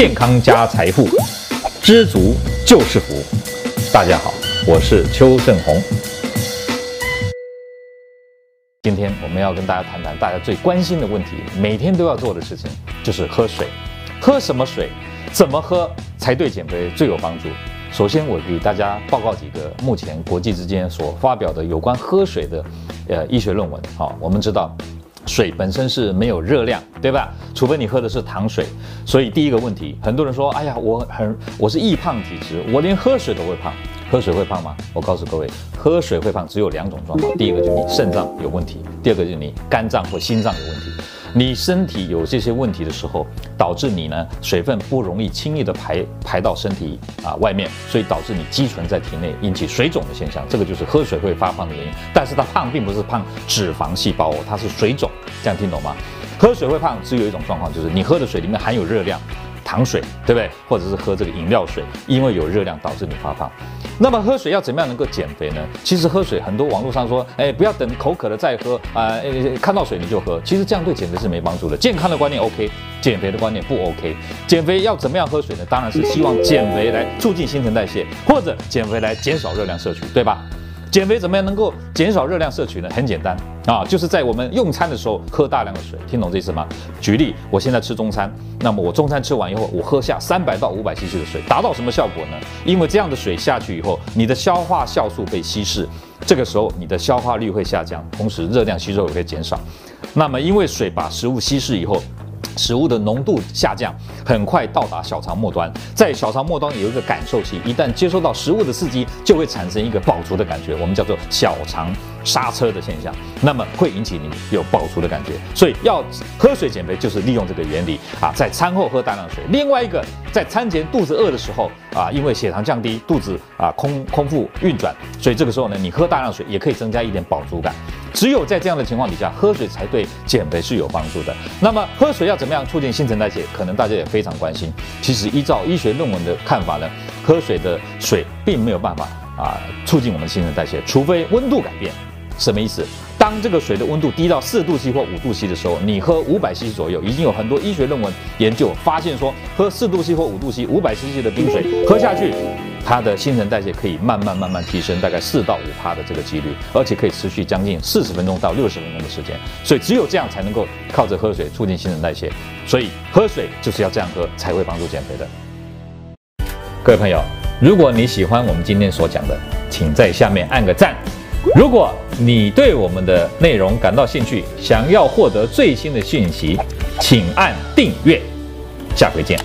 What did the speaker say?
健康加财富，知足就是福。大家好，我是邱正红。今天我们要跟大家谈谈大家最关心的问题，每天都要做的事情就是喝水。喝什么水？怎么喝才对减肥最有帮助？首先，我给大家报告几个目前国际之间所发表的有关喝水的呃医学论文。好，我们知道。水本身是没有热量，对吧？除非你喝的是糖水。所以第一个问题，很多人说：“哎呀，我很我是易胖体质，我连喝水都会胖。喝水会胖吗？”我告诉各位，喝水会胖只有两种状况：第一个就是你肾脏有问题，第二个就是你肝脏或心脏有问题。你身体有这些问题的时候，导致你呢水分不容易轻易的排排到身体啊外面，所以导致你积存在体内，引起水肿的现象。这个就是喝水会发胖的原因。但是它胖并不是胖脂肪细胞哦，它是水肿。这样听懂吗？喝水会胖只有一种状况，就是你喝的水里面含有热量。糖水对不对？或者是喝这个饮料水，因为有热量导致你发胖。那么喝水要怎么样能够减肥呢？其实喝水很多网络上说，哎，不要等口渴了再喝啊，呃，看到水你就喝。其实这样对减肥是没帮助的。健康的观念 OK，减肥的观念不 OK。减肥要怎么样喝水呢？当然是希望减肥来促进新陈代谢，或者减肥来减少热量摄取，对吧？减肥怎么样能够减少热量摄取呢？很简单啊，就是在我们用餐的时候喝大量的水，听懂这意思吗？举例，我现在吃中餐，那么我中餐吃完以后，我喝下三百到五百 CC 的水，达到什么效果呢？因为这样的水下去以后，你的消化酵素被稀释，这个时候你的消化率会下降，同时热量吸收也会减少。那么因为水把食物稀释以后。食物的浓度下降，很快到达小肠末端，在小肠末端有一个感受器，一旦接收到食物的刺激，就会产生一个饱足的感觉，我们叫做小肠刹车的现象，那么会引起你有饱足的感觉。所以要喝水减肥，就是利用这个原理啊，在餐后喝大量水。另外一个，在餐前肚子饿的时候啊，因为血糖降低，肚子啊空空腹运转，所以这个时候呢，你喝大量水也可以增加一点饱足感。只有在这样的情况底下，喝水才对减肥是有帮助的。那么喝水要怎么样促进新陈代谢？可能大家也非常关心。其实依照医学论文的看法呢，喝水的水并没有办法啊促进我们新陈代谢，除非温度改变。什么意思？当这个水的温度低到四度 C 或五度 C 的时候，你喝五百 CC 左右，已经有很多医学论文研究发现说，喝四度 C 或五度 C、五百 CC 的冰水喝下去，它的新陈代谢可以慢慢慢慢提升，大概四到五趴的这个几率，而且可以持续将近四十分钟到六十分钟的时间。所以只有这样才能够靠着喝水促进新陈代谢。所以喝水就是要这样喝才会帮助减肥的。各位朋友，如果你喜欢我们今天所讲的，请在下面按个赞。如果你对我们的内容感到兴趣，想要获得最新的讯息，请按订阅。下回见。